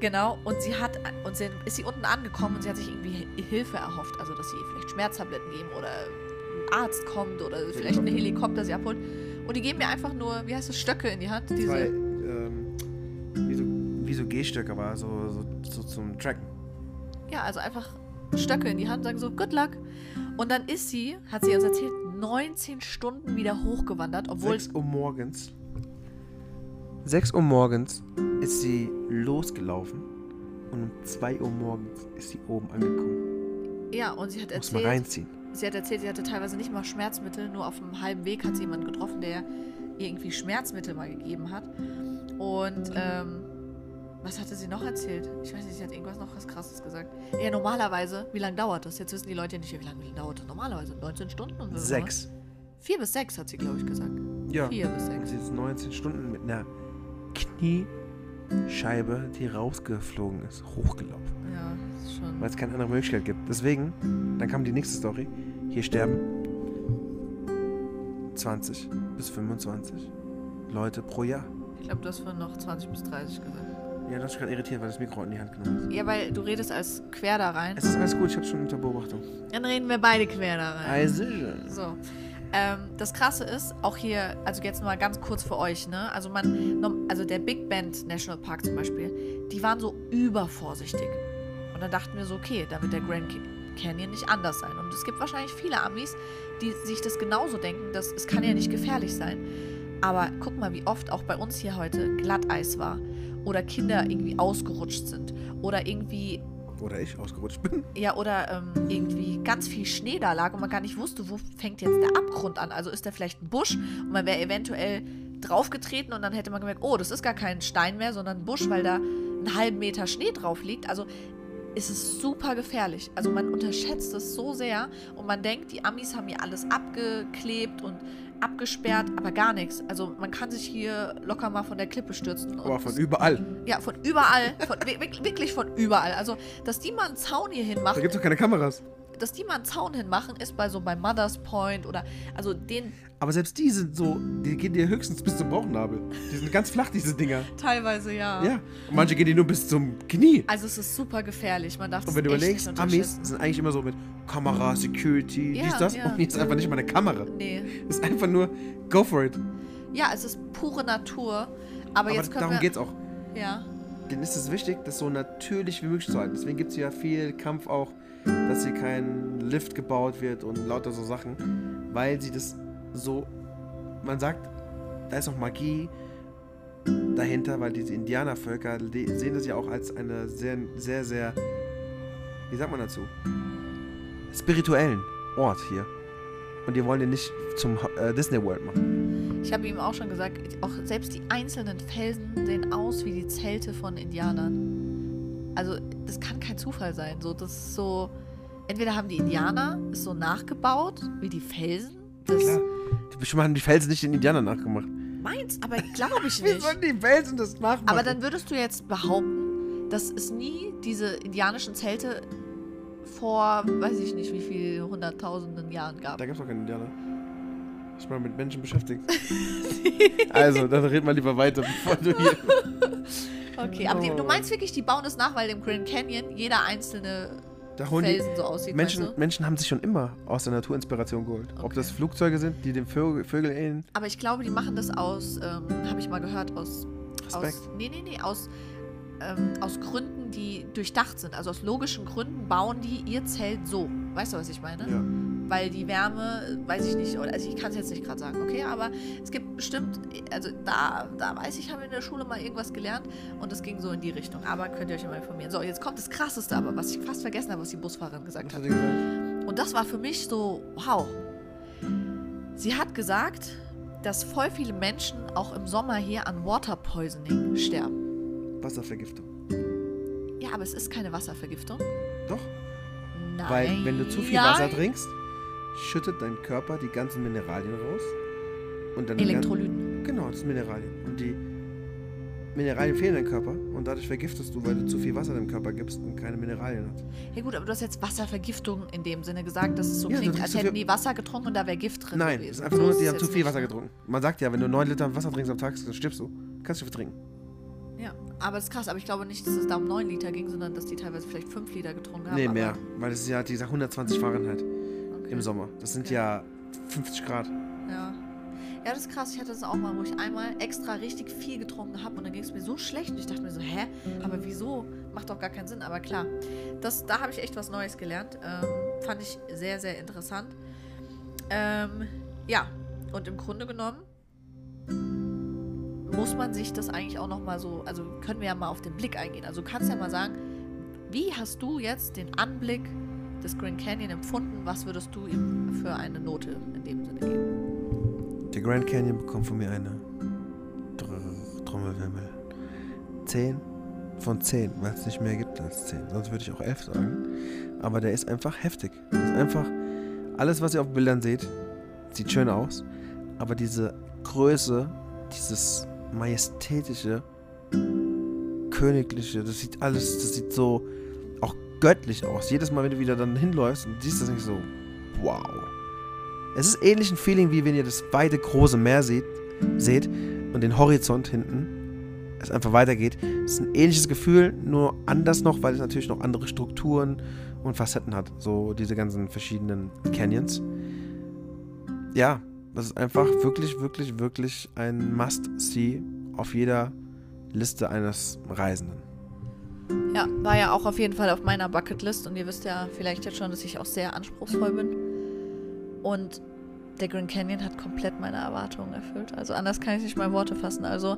Genau, und sie hat und sie ist sie unten angekommen und sie hat sich irgendwie Hi- Hilfe erhofft, also dass sie vielleicht Schmerztabletten geben oder ein Arzt kommt oder vielleicht ein Helikopter sie abholt. Und die geben mir einfach nur, wie heißt das, Stöcke in die Hand. Diese, Zwei, ähm, wie so, wie so Gehstöcke, aber so, so, so zum Tracken. Ja, also einfach Stöcke in die Hand, sagen so, good luck. Und dann ist sie, hat sie uns erzählt, 19 Stunden wieder hochgewandert, obwohl 6 Uhr morgens. 6 Uhr morgens ist sie losgelaufen und um 2 Uhr morgens ist sie oben angekommen. ja, und sie hat Muss mal erzählt, reinziehen. sie hat erzählt, sie hatte teilweise nicht mal Schmerzmittel, nur auf dem halben Weg hat sie jemanden getroffen, der ihr irgendwie Schmerzmittel mal gegeben hat. Und ähm, was hatte sie noch erzählt? Ich weiß nicht, sie hat irgendwas noch was krasses gesagt. Ja, normalerweise, wie lange dauert das? Jetzt wissen die Leute ja nicht, wie lange dauert das normalerweise. 19 Stunden? Und so, Sechs. Vier bis sechs hat sie, glaube ich, gesagt. Ja. Vier bis sechs. sie ist 19 Stunden mit einer Kniescheibe, die rausgeflogen ist, hochgelaufen. Ja, ist schon. Weil es keine andere Möglichkeit gibt. Deswegen, dann kam die nächste Story. Hier sterben 20 bis 25 Leute pro Jahr. Ich glaube, du hast vorhin noch 20 bis 30 gesagt. Ja, das ist gerade irritiert, weil das Mikro in die Hand genommen ist. Ja, weil du redest als quer da rein. Es ist alles gut, ich habe schon unter Beobachtung. Dann reden wir beide quer da rein. Also, So. Ähm, das Krasse ist, auch hier, also jetzt mal ganz kurz für euch, ne? Also man, also der Big Bend National Park zum Beispiel, die waren so übervorsichtig. Und dann dachten wir so, okay, da wird der Grand Ca- Canyon nicht anders sein. Und es gibt wahrscheinlich viele Amis, die sich das genauso denken, dass es kann ja nicht gefährlich sein. Aber guck mal, wie oft auch bei uns hier heute Glatteis war. Oder Kinder irgendwie ausgerutscht sind. Oder irgendwie oder ich ausgerutscht bin. ja, oder ähm, irgendwie ganz viel Schnee da lag und man gar nicht wusste, wo fängt jetzt der Abgrund an. Also ist da vielleicht ein Busch und man wäre eventuell draufgetreten und dann hätte man gemerkt, oh, das ist gar kein Stein mehr, sondern ein Busch, weil da einen halben Meter Schnee drauf liegt. Also ist es super gefährlich. Also man unterschätzt es so sehr und man denkt, die Amis haben hier alles abgeklebt und abgesperrt, aber gar nichts. Also man kann sich hier locker mal von der Klippe stürzen. Aber von überall. ja, von überall. Von, wi- wi- wirklich von überall. Also, dass die mal einen Zaun hier Da hinmachen, gibt es doch keine Kameras. Dass die mal einen Zaun hinmachen, ist bei so bei Mother's Point oder also den Aber selbst die sind so, die gehen dir höchstens bis zum Bauchnabel. Die sind ganz flach, diese Dinger. teilweise ja. Ja. Und manche gehen die nur bis zum Knie. Also es ist super gefährlich. Man darf Und wenn du überlegst, Amis sind eigentlich immer so mit Kamera, Security, Ja, dies, das. ja. Und hier ist einfach nicht mal eine Kamera. Nee. Es ist einfach nur, go for it. Ja, es ist pure Natur. Aber, Aber jetzt können darum wir. geht's auch. Ja. Denen ist es wichtig, das so natürlich wie möglich zu halten. Deswegen gibt es ja viel Kampf auch, dass hier kein Lift gebaut wird und lauter so Sachen. Weil sie das so, man sagt, da ist auch Magie dahinter, weil diese Indianervölker sehen das ja auch als eine sehr, sehr, sehr, wie sagt man dazu? Spirituellen Ort hier. Und die wollen den nicht zum äh, Disney World machen. Ich habe ihm auch schon gesagt, auch selbst die einzelnen Felsen sehen aus wie die Zelte von Indianern. Also, das kann kein Zufall sein. So, das ist so. Entweder haben die Indianer es so nachgebaut, wie die Felsen. Das Klar. Bestimmt haben die Felsen nicht den Indianern nachgemacht. meins, aber glaube ich Wie nicht. sollen die Felsen das nachmachen? Aber dann würdest du jetzt behaupten, dass es nie diese indianischen Zelte vor, weiß ich nicht, wie viel hunderttausenden Jahren gab. Da gibt es auch keinen Indianer. Ich mal mit Menschen beschäftigt. also, dann red mal lieber weiter, bevor du hier. Okay, aber die, du meinst wirklich, die bauen es nach, weil im Grand Canyon jeder einzelne da holen Felsen die so aussieht. Menschen, weißt du? Menschen haben sich schon immer aus der Natur Inspiration geholt. Ob Okay. das Flugzeuge sind, die den Vögel, Vögel ähneln. Aber ich glaube, die machen das aus, ähm, habe ich mal gehört, aus. Respekt. Aus, nee, nee, nee, aus, ähm, aus Gründen, die durchdacht sind. Also aus logischen Gründen bauen die ihr Zelt so. Weißt du, was ich meine? Ja. Weil die Wärme, weiß ich nicht, oder also ich kann es jetzt nicht gerade sagen, okay, aber es gibt bestimmt, also da, da weiß ich, haben wir in der Schule mal irgendwas gelernt und es ging so in die Richtung. Aber könnt ihr euch mal informieren. So, jetzt kommt das Krasseste, aber was ich fast vergessen habe, was die Busfahrerin gesagt Was hat. gesagt? Und das war für mich so, wow. Sie hat gesagt, dass voll viele Menschen auch im Sommer hier an Water Poisoning sterben. Wasservergiftung. Ja, aber es ist keine Wasservergiftung. Doch. Nein. Weil wenn du zu viel. Wasser trinkst, schüttet dein Körper die ganzen Mineralien raus. Und dann Elektrolyten. Genau, das sind Mineralien. Und die Mineralien fehlen deinem Körper und dadurch vergiftest du, weil du zu viel Wasser deinem Körper gibst und keine Mineralien hat. Ja gut, aber du hast jetzt Wasservergiftung in dem Sinne gesagt, dass es so Ja, klingt, als hätten die Wasser getrunken und da wäre Gift drin Nein, gewesen. es ist einfach nur, die haben zu viel Wasser ne? getrunken. Man sagt ja, wenn du 9 Liter Wasser trinkst am Tag, dann stirbst du. Kannst du trinken. Aber das ist krass. Aber ich glaube nicht, dass es da um 9 Liter ging, sondern dass die teilweise vielleicht 5 Liter getrunken haben. Nee, mehr. Weil das ist ja dieser 120 Fahrenheit Okay. im Sommer. Das sind Okay. ja 50 Grad. Ja. Ja, das ist krass. Ich hatte das auch mal, wo ich einmal extra richtig viel getrunken habe und dann ging es mir so schlecht. Und ich dachte mir so, hä? Aber wieso? Macht doch gar keinen Sinn. Aber klar, das, da habe ich echt was Neues gelernt. Ähm, fand ich sehr, sehr interessant. Ähm, ja, und im Grunde genommen muss man sich das eigentlich auch nochmal so, also können wir ja mal auf den Blick eingehen. Also du kannst ja mal sagen, wie hast du jetzt den Anblick des Grand Canyon empfunden? Was würdest du ihm für eine Note in dem Sinne geben? Der Grand Canyon bekommt von mir eine Dr Trommelwirbel. 10 von 10, weil es nicht mehr gibt als 10. Sonst würde ich auch 11 sagen. Aber der ist einfach heftig. Das ist einfach alles, was ihr auf Bildern seht, sieht schön aus. Aber diese Größe, dieses majestätische, königliche, das sieht alles, das sieht so auch göttlich aus. Jedes Mal, wenn du wieder dann hinläufst und siehst das nicht so, wow. Es ist ähnlich ein Feeling, wie wenn ihr das weite, große Meer seht, seht und den Horizont hinten es einfach weitergeht. Es ist ein ähnliches Gefühl, nur anders noch, weil es natürlich noch andere Strukturen und Facetten hat. So diese ganzen verschiedenen Canyons. Ja, das ist einfach wirklich, wirklich, wirklich ein Must-See auf jeder Liste eines Reisenden. Ja, war ja auch auf jeden Fall auf meiner Bucketlist und ihr wisst ja vielleicht jetzt schon, dass ich auch sehr anspruchsvoll bin. Und der Grand Canyon hat komplett meine Erwartungen erfüllt. Also anders kann ich nicht mal Worte fassen. Also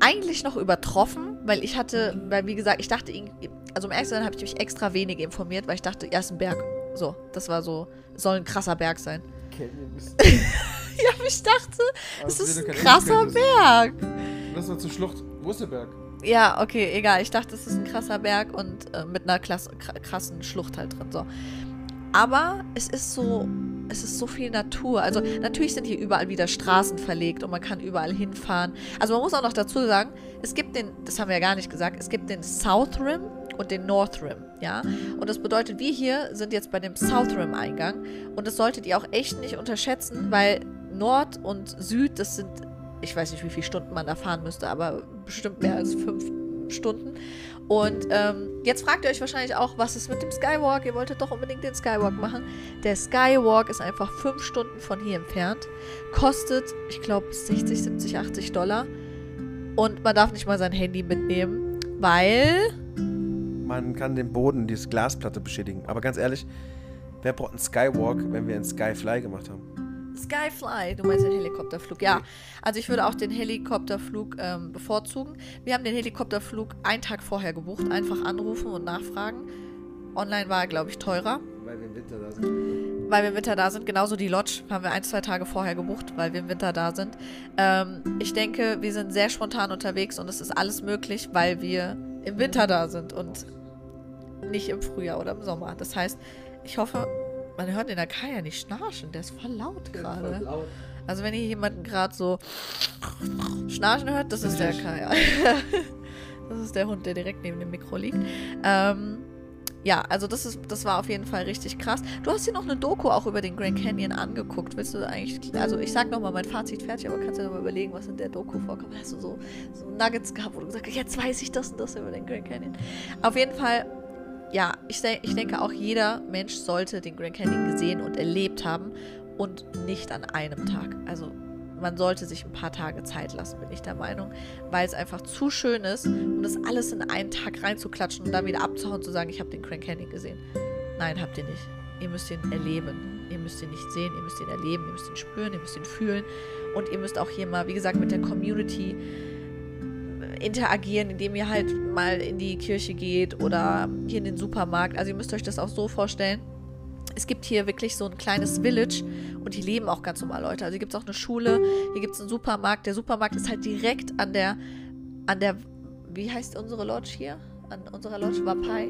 eigentlich noch übertroffen, weil ich hatte, weil wie gesagt, ich dachte, also um ehrlich habe ich mich extra wenig informiert, weil ich dachte, ja, ist ein Berg. So, das war so, soll ein krasser Berg sein. Ja, aber ich dachte, es ist ein krasser Berg. Lass mal zur Schlucht. Wo ist der Berg? Ja, okay, egal. Ich dachte, es ist ein krasser Berg und äh, mit einer klass kr- krassen Schlucht halt drin. So. Aber es ist so, es ist so viel Natur. Also natürlich sind hier überall wieder Straßen verlegt und man kann überall hinfahren. Also man muss auch noch dazu sagen, es gibt den, das haben wir ja gar nicht gesagt, es gibt den South Rim und den North Rim, ja. Und das bedeutet, wir hier sind jetzt bei dem South Rim Eingang und das solltet ihr auch echt nicht unterschätzen, weil Nord und Süd, das sind ich weiß nicht, wie viele Stunden man da fahren müsste, aber bestimmt mehr als fünf Stunden. Und ähm, jetzt fragt ihr euch wahrscheinlich auch, was ist mit dem Skywalk? Ihr wolltet doch unbedingt den Skywalk machen. Der Skywalk ist einfach fünf Stunden von hier entfernt. Kostet, ich glaube, 60, 70, 80 Dollar. Und man darf nicht mal sein Handy mitnehmen, weil. Man kann den Boden, diese Glasplatte beschädigen. Aber ganz ehrlich, wer braucht einen Skywalk, wenn wir einen Skyfly gemacht haben? Skyfly, du meinst den Helikopterflug. Ja, also ich würde auch den Helikopterflug ähm, bevorzugen. Wir haben den Helikopterflug einen Tag vorher gebucht. Einfach anrufen und nachfragen. Online war er, glaube ich, teurer, Weil wir im Winter da sind. weil wir im Winter da sind. Genauso die Lodge haben wir ein, zwei Tage vorher gebucht, weil wir im Winter da sind. Ähm, ich denke, wir sind sehr spontan unterwegs und es ist alles möglich, weil wir im Winter da sind und nicht im Frühjahr oder im Sommer. Das heißt, ich hoffe, man hört den Akaya nicht schnarchen. Der ist voll laut gerade. Also wenn ihr jemanden gerade so schnarchen hört, das ist der Kaya. das ist der Hund, der direkt neben dem Mikro liegt. Ähm, ja, also das ist, das war auf jeden Fall richtig krass. Du hast dir noch eine Doku auch über den Grand Canyon angeguckt. Willst du eigentlich, also ich sag nochmal mein Fazit fertig, aber kannst du dir mal überlegen, was in der Doku vorkommt. Hast du so, so Nuggets gehabt, wo du gesagt hast, jetzt weiß ich das und das über den Grand Canyon. Auf jeden Fall ja, ich, ich denke auch jeder Mensch sollte den Grand Canyon gesehen und erlebt haben und nicht an einem Tag. Also man sollte sich ein paar Tage Zeit lassen, bin ich der Meinung, weil es einfach zu schön ist, um das alles in einen Tag reinzuklatschen und dann wieder abzuhauen und zu sagen, ich habe den Grand Canyon gesehen. Nein, habt ihr nicht. Ihr müsst ihn erleben. Ihr müsst ihn nicht sehen, ihr müsst ihn erleben, ihr müsst ihn spüren, ihr müsst ihn fühlen und ihr müsst auch hier mal, wie gesagt, mit der Community interagieren, indem ihr halt mal in die Kirche geht oder hier in den Supermarkt. Also ihr müsst euch das auch so vorstellen es gibt hier wirklich so ein kleines Village und hier leben auch ganz normal Leute. Also hier gibt es auch eine Schule, hier gibt es einen Supermarkt. Der Supermarkt ist halt direkt an der, an der, wie heißt unsere Lodge hier? An unserer Lodge Wapai?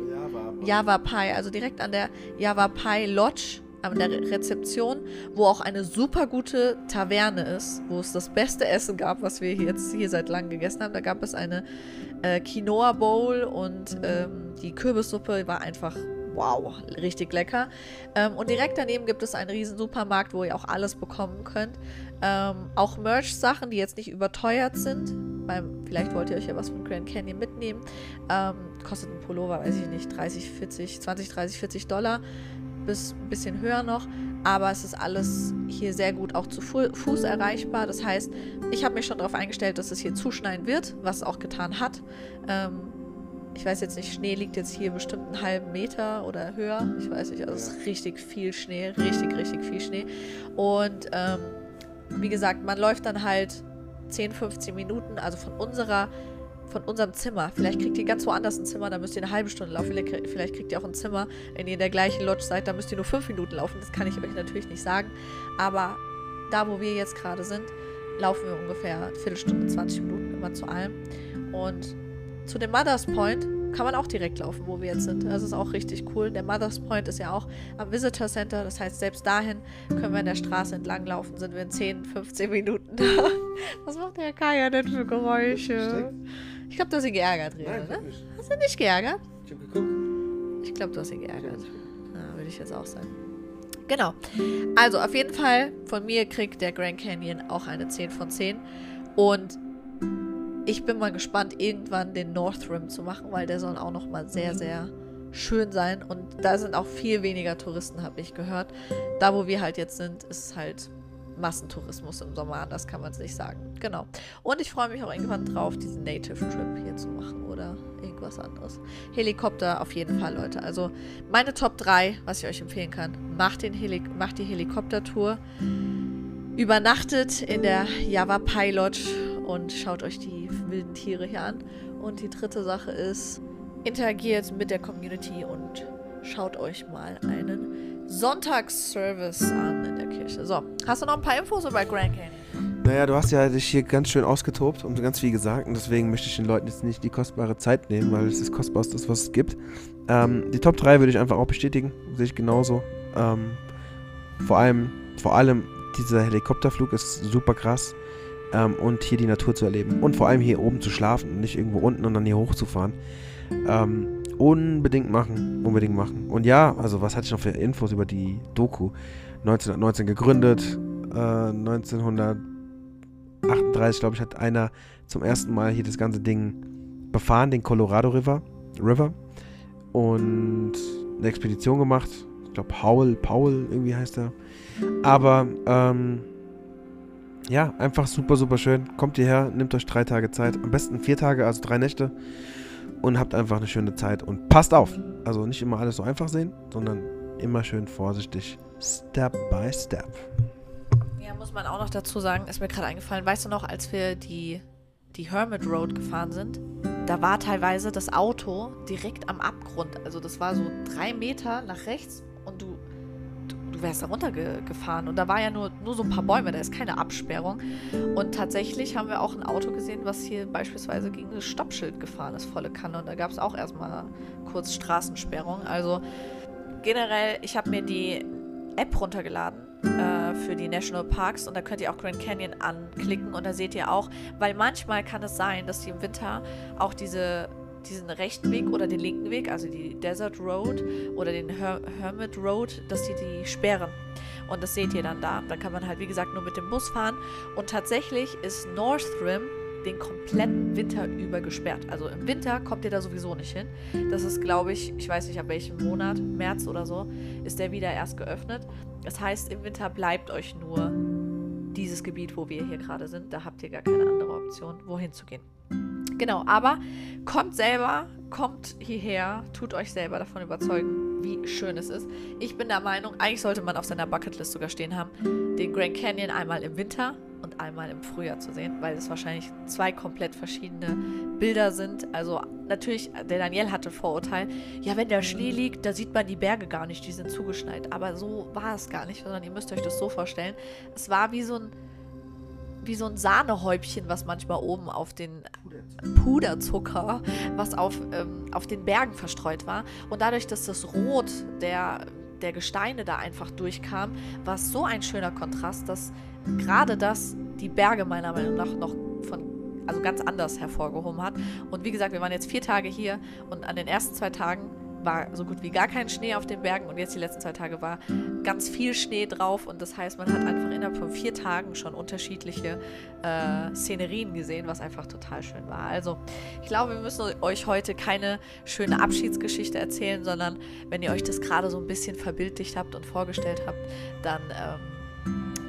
Javapai. Also direkt an der Javapai Lodge, an der Rezeption, wo auch eine super gute Taverne ist, wo es das beste Essen gab, was wir jetzt hier seit langem gegessen haben. Da gab es eine äh, Quinoa Bowl und ähm, die Kürbissuppe war einfach wow, richtig lecker. Ähm, und direkt daneben gibt es einen riesen Supermarkt, wo ihr auch alles bekommen könnt. Ähm, auch Merch-Sachen, die jetzt nicht überteuert sind. Beim, vielleicht wollt ihr euch ja was von Grand Canyon mitnehmen. Ähm, kostet ein Pullover, weiß ich nicht, 30, 40, 20, 30, 40 Dollar. Bis ein bisschen höher noch. Aber es ist alles hier sehr gut auch zu Fuß erreichbar. Das heißt, ich habe mich schon darauf eingestellt, dass es hier zuschneien wird, was es auch getan hat. Ähm, ich weiß jetzt nicht, Schnee liegt jetzt hier bestimmt einen halben Meter oder höher. Ich weiß nicht, also es ist richtig viel Schnee, richtig, richtig viel Schnee. Und ähm, wie gesagt, man läuft dann halt 10, 15 Minuten, also von unserer von unserem Zimmer. Vielleicht kriegt ihr ganz woanders ein Zimmer, da müsst ihr eine halbe Stunde laufen. Vielleicht kriegt ihr auch ein Zimmer, wenn ihr in der gleichen Lodge seid, da müsst ihr nur fünf Minuten laufen. Das kann ich euch natürlich nicht sagen. Aber da, wo wir jetzt gerade sind, laufen wir ungefähr eine Viertelstunde, 20 Minuten immer zu allem. Und zu dem Mother's Point kann man auch direkt laufen, wo wir jetzt sind. Das ist auch richtig cool. Der Mother's Point ist ja auch am Visitor Center. Das heißt, selbst dahin können wir an der Straße entlang laufen, sind wir in 10, 15 Minuten da. Was macht der Kaya denn für Geräusche? Ich glaube, du hast ihn geärgert, Reda, Nein, ne? Nicht. Hast du nicht geärgert? Ich habe geguckt. Ich glaube, du hast ihn geärgert. Na, würde ich jetzt auch sagen. Genau. Also, auf jeden Fall, von mir kriegt der Grand Canyon auch eine 10 von 10. Und ich bin mal gespannt, irgendwann den North Rim zu machen, weil der soll auch noch mal sehr, mhm. sehr schön sein. Und da sind auch viel weniger Touristen, habe ich gehört. Da, wo wir halt jetzt sind, ist halt Massentourismus im Sommer, anders kann man es nicht sagen. Genau. Und ich freue mich auch irgendwann drauf, diesen Native Trip hier zu machen oder irgendwas anderes. Helikopter auf jeden Fall, Leute. Also meine Top 3, was ich euch empfehlen kann, macht, den Heli macht die Helikoptertour. Übernachtet in der Java Pilot und schaut euch die wilden Tiere hier an. Und die dritte Sache ist, interagiert mit der Community und schaut euch mal einen Sonntagsservice an in der Kirche. So, hast du noch ein paar Infos über Grand Canyon? Naja, du hast ja dich hier ganz schön ausgetobt und ganz viel gesagt und deswegen möchte ich den Leuten jetzt nicht die kostbare Zeit nehmen, weil es ist kostbarste, was es gibt. Ähm, die Top 3 würde ich einfach auch bestätigen, sehe ich genauso. Ähm, vor allem, vor allem dieser Helikopterflug ist super krass ähm, und hier die Natur zu erleben. Und vor allem hier oben zu schlafen und nicht irgendwo unten und dann hier hochzufahren. Ähm, unbedingt machen, unbedingt machen. Und ja, also was hatte ich noch für Infos über die Doku? 1919 gegründet, äh, 1938, glaube ich, hat einer zum ersten Mal hier das ganze Ding befahren, den Colorado River, River und eine Expedition gemacht. Ich glaube, Powell, Powell irgendwie heißt er. Aber ähm, ja, einfach super, super schön. Kommt hierher, nehmt euch drei Tage Zeit. Am besten vier Tage, also drei Nächte. Und habt einfach eine schöne Zeit. Und passt auf. Also nicht immer alles so einfach sehen, sondern immer schön vorsichtig. Step by step. Ja, muss man auch noch dazu sagen, ist mir gerade eingefallen. Weißt du noch, als wir die, die Hermit Road gefahren sind? Da war teilweise das Auto direkt am Abgrund. Also das war so drei Meter nach rechts und du wärst da runtergefahren. Und da war ja nur, nur so ein paar Bäume, da ist keine Absperrung. Und tatsächlich haben wir auch ein Auto gesehen, was hier beispielsweise gegen das Stoppschild gefahren ist, volle Kanne. Und da gab es auch erstmal kurz Straßensperrung. Also generell, ich habe mir die App runtergeladen äh, für die National Parks und da könnt ihr auch Grand Canyon anklicken und da seht ihr auch, weil manchmal kann es sein, dass die im Winter auch diese diesen rechten Weg oder den linken Weg, also die Desert Road oder den Her Hermit Road, dass die die sperren. Und das seht ihr dann da. Dann kann man halt, wie gesagt, nur mit dem Bus fahren. Und tatsächlich ist North Rim den kompletten Winter über gesperrt. Also im Winter kommt ihr da sowieso nicht hin. Das ist, glaube ich, ich weiß nicht ab welchem Monat, März oder so, ist der wieder erst geöffnet. Das heißt, im Winter bleibt euch nur dieses Gebiet, wo wir hier gerade sind. Da habt ihr gar keine andere Option, wohin zu gehen. Genau, aber kommt selber, kommt hierher, tut euch selber davon überzeugen, wie schön es ist. Ich bin der Meinung, eigentlich sollte man auf seiner Bucketlist sogar stehen haben, den Grand Canyon einmal im Winter und einmal im Frühjahr zu sehen, weil es wahrscheinlich zwei komplett verschiedene Bilder sind. Also natürlich, der Daniel hatte Vorurteil, ja, wenn der Schnee liegt, da sieht man die Berge gar nicht, die sind zugeschneit. Aber so war es gar nicht, sondern ihr müsst euch das so vorstellen. Es war wie so ein wie so ein Sahnehäubchen, was manchmal oben auf den Puderzucker, was auf, ähm, auf den Bergen verstreut war. Und dadurch, dass das Rot der, der Gesteine da einfach durchkam, war es so ein schöner Kontrast, dass gerade das die Berge meiner Meinung nach noch von also ganz anders hervorgehoben hat. Und wie gesagt, wir waren jetzt vier Tage hier und an den ersten zwei Tagen war so gut wie gar kein Schnee auf den Bergen und jetzt die letzten zwei Tage war ganz viel Schnee drauf und das heißt, man hat einfach innerhalb von vier Tagen schon unterschiedliche äh, Szenerien gesehen, was einfach total schön war. Also ich glaube, wir müssen euch heute keine schöne Abschiedsgeschichte erzählen, sondern wenn ihr euch das gerade so ein bisschen verbildlicht habt und vorgestellt habt, dann ähm,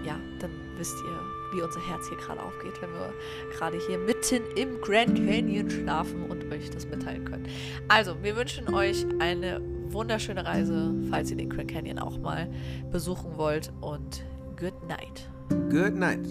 ja, dann wisst ihr, wie unser Herz hier gerade aufgeht, wenn wir gerade hier mitten im Grand Canyon schlafen und euch das mitteilen können. Also, wir wünschen euch eine wunderschöne Reise, falls ihr den Grand Canyon auch mal besuchen wollt und good night. Good night.